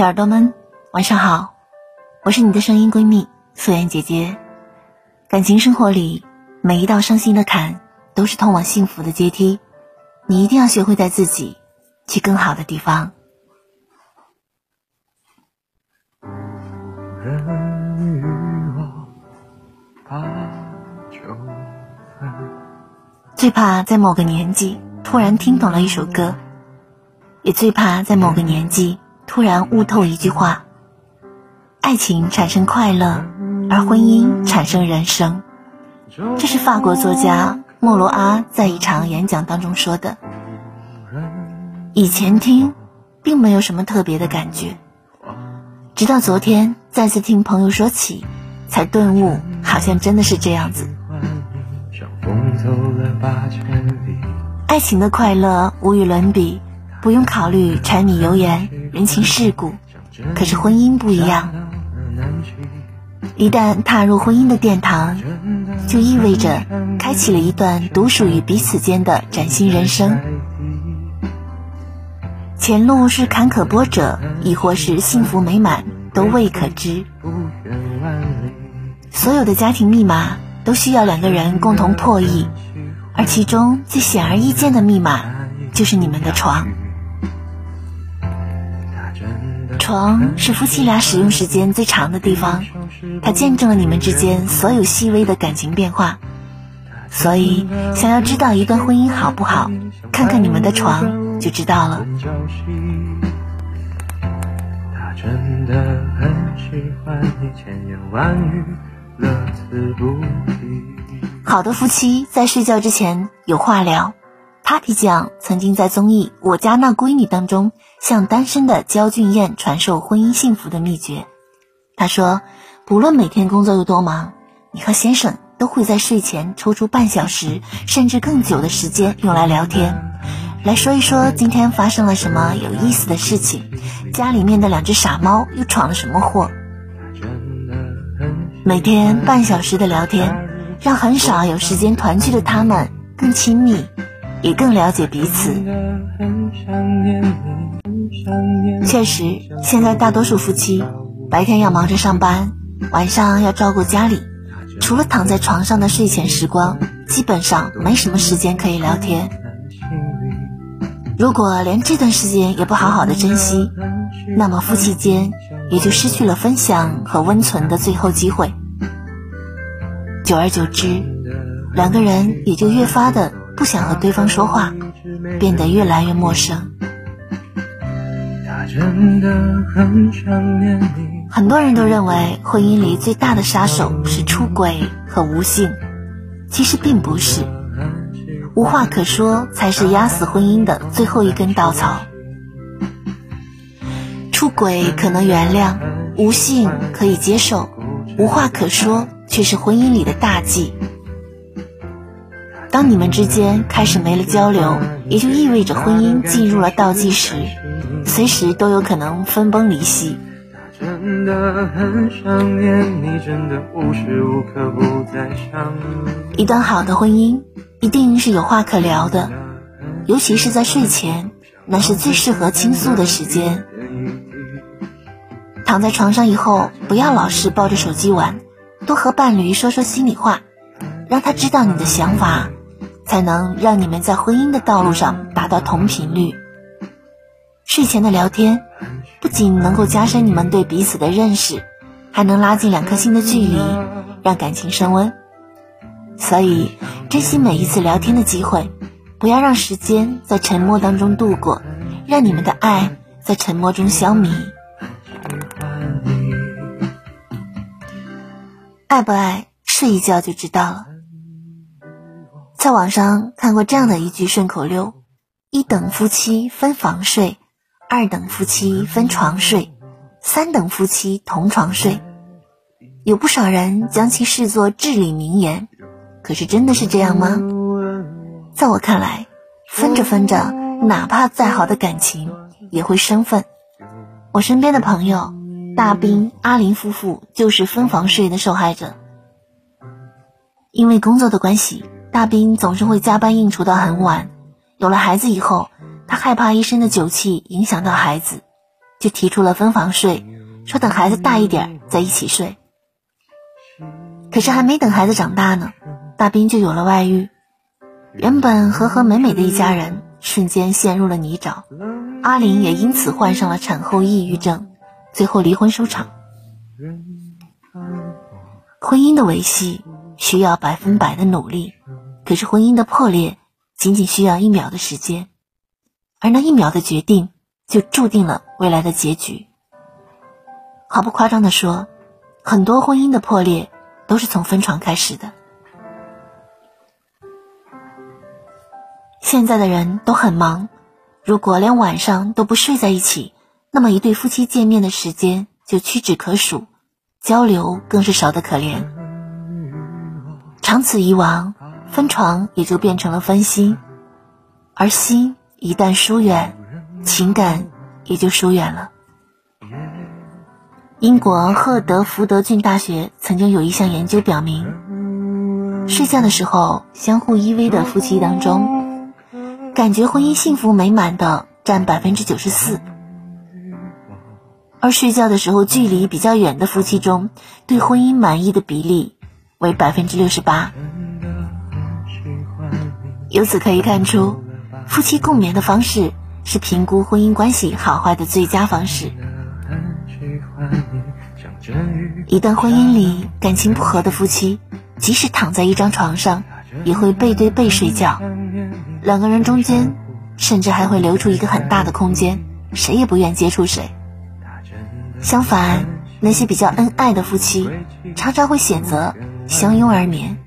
小耳朵们，晚上好，我是你的声音闺蜜素颜姐姐。感情生活里，每一道伤心的坎都是通往幸福的阶梯，你一定要学会带自己去更好的地方。最怕在某个年纪突然听懂了一首歌，也最怕在某个年纪。突然悟透一句话：爱情产生快乐，而婚姻产生人生。这是法国作家莫罗阿在一场演讲当中说的。以前听，并没有什么特别的感觉，直到昨天再次听朋友说起，才顿悟，好像真的是这样子。爱情的快乐无与伦比。不用考虑柴米油盐、人情世故，可是婚姻不一样。一旦踏入婚姻的殿堂，就意味着开启了一段独属于彼此间的崭新人生。前路是坎坷波折，亦或是幸福美满，都未可知。所有的家庭密码都需要两个人共同破译，而其中最显而易见的密码，就是你们的床。床是夫妻俩使用时间最长的地方，它见证了你们之间所有细微的感情变化。所以，想要知道一段婚姻好不好，看看你们的床就知道了。好的夫妻在睡觉之前有话聊。Papi 酱曾经在综艺《我家那闺女》当中，向单身的焦俊艳传授婚姻幸福的秘诀。他说，不论每天工作有多忙，你和先生都会在睡前抽出半小时，甚至更久的时间用来聊天，来说一说今天发生了什么有意思的事情，家里面的两只傻猫又闯了什么祸。每天半小时的聊天，让很少有时间团聚的他们更亲密。也更了解彼此。确实，现在大多数夫妻白天要忙着上班，晚上要照顾家里，除了躺在床上的睡前时光，基本上没什么时间可以聊天。如果连这段时间也不好好的珍惜，那么夫妻间也就失去了分享和温存的最后机会。久而久之，两个人也就越发的。不想和对方说话，变得越来越陌生。很多人都认为婚姻里最大的杀手是出轨和无性，其实并不是。无话可说才是压死婚姻的最后一根稻草。出轨可能原谅，无性可以接受，无话可说却是婚姻里的大忌。当你们之间开始没了交流，也就意味着婚姻进入了倒计时，随时都有可能分崩离析。一段好的婚姻一定是有话可聊的，尤其是在睡前，那是最适合倾诉的时间。躺在床上以后，不要老是抱着手机玩，多和伴侣说说心里话，让他知道你的想法。才能让你们在婚姻的道路上达到同频率。睡前的聊天不仅能够加深你们对彼此的认识，还能拉近两颗心的距离，让感情升温。所以，珍惜每一次聊天的机会，不要让时间在沉默当中度过，让你们的爱在沉默中消弭。爱不爱，睡一觉就知道了。在网上看过这样的一句顺口溜：一等夫妻分房睡，二等夫妻分床睡，三等夫妻同床睡。有不少人将其视作至理名言，可是真的是这样吗？在我看来，分着分着，哪怕再好的感情也会生分。我身边的朋友大兵、阿林夫妇就是分房睡的受害者，因为工作的关系。大兵总是会加班应酬到很晚，有了孩子以后，他害怕一身的酒气影响到孩子，就提出了分房睡，说等孩子大一点再一起睡。可是还没等孩子长大呢，大兵就有了外遇，原本和和美美的一家人瞬间陷入了泥沼，阿玲也因此患上了产后抑郁症，最后离婚收场。婚姻的维系需要百分百的努力，可是婚姻的破裂仅仅需要一秒的时间，而那一秒的决定就注定了未来的结局。毫不夸张的说，很多婚姻的破裂。都是从分床开始的。现在的人都很忙，如果连晚上都不睡在一起，那么一对夫妻见面的时间就屈指可数，交流更是少得可怜。长此以往，分床也就变成了分心，而心一旦疏远，情感也就疏远了。英国赫德福德郡大学曾经有一项研究表明，睡觉的时候相互依偎的夫妻当中，感觉婚姻幸福美满的占百分之九十四，而睡觉的时候距离比较远的夫妻中，对婚姻满意的比例为百分之六十八。由此可以看出，夫妻共眠的方式是评估婚姻关系好坏的最佳方式。一段婚姻里感情不和的夫妻，即使躺在一张床上，也会背对背睡觉。两个人中间，甚至还会留出一个很大的空间，谁也不愿接触谁。相反，那些比较恩爱的夫妻，常常会选择相拥而眠。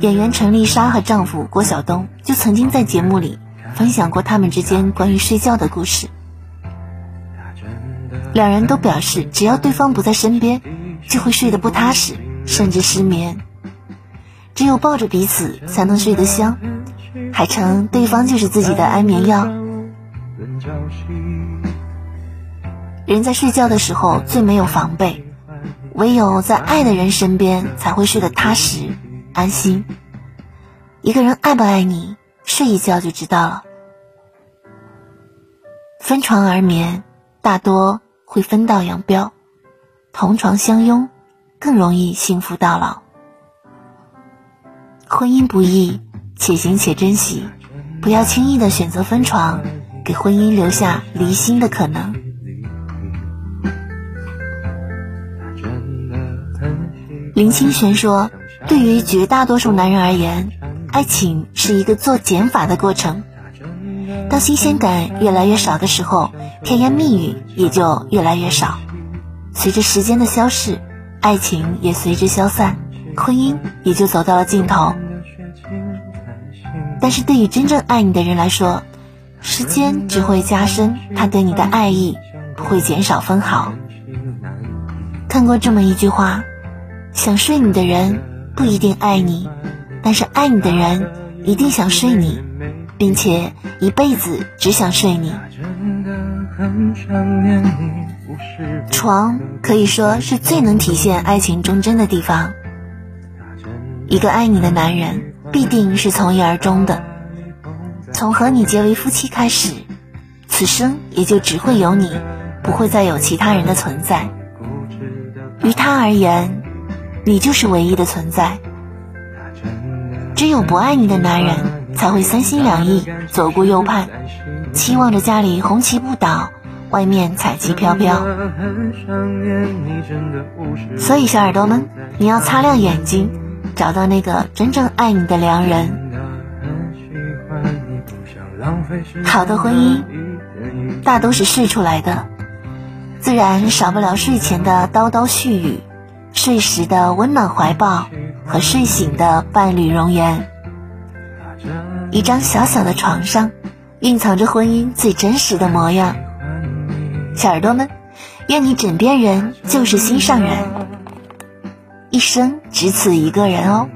演员陈丽莎和丈夫郭晓东就曾经在节目里分享过他们之间关于睡觉的故事。两人都表示，只要对方不在身边，就会睡得不踏实，甚至失眠。只有抱着彼此，才能睡得香，还称对方就是自己的安眠药。人在睡觉的时候最没有防备，唯有在爱的人身边，才会睡得踏实、安心。一个人爱不爱你，睡一觉就知道了。分床而眠，大多。会分道扬镳，同床相拥更容易幸福到老。婚姻不易，且行且珍惜，不要轻易的选择分床，给婚姻留下离心的可能。林清玄说：“对于绝大多数男人而言，爱情是一个做减法的过程。当新鲜感越来越少的时候。”甜言蜜语也就越来越少，随着时间的消逝，爱情也随之消散，婚姻也就走到了尽头。但是对于真正爱你的人来说，时间只会加深他对你的爱意，不会减少分毫。看过这么一句话：想睡你的人不一定爱你，但是爱你的人一定想睡你，并且一辈子只想睡你。床可以说是最能体现爱情忠贞的地方。一个爱你的男人，必定是从一而终的。从和你结为夫妻开始，此生也就只会有你，不会再有其他人的存在。于他而言，你就是唯一的存在。只有不爱你的男人，才会三心两意，左顾右盼。期望着家里红旗不倒，外面彩旗飘飘。所以，小耳朵们，你要擦亮眼睛，找到那个真正爱你的良人。好的婚姻，大都是试出来的，自然少不了睡前的叨叨絮语，睡时的温暖怀抱和睡醒的伴侣容颜，一张小小的床上蕴藏着婚姻最真实的模样。小耳朵们，愿你枕边人就是心上人。一生只此一个人哦。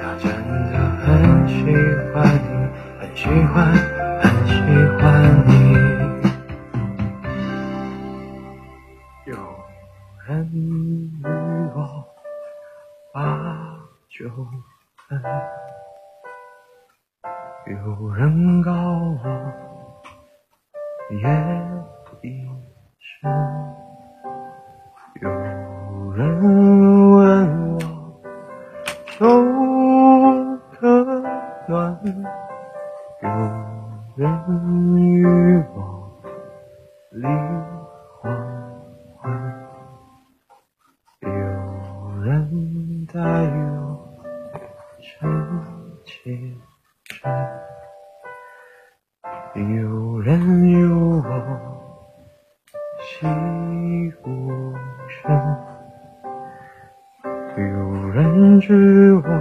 他真的很喜欢，很喜欢。把酒分有人告我夜已深，有人问我粥可暖，有人。是。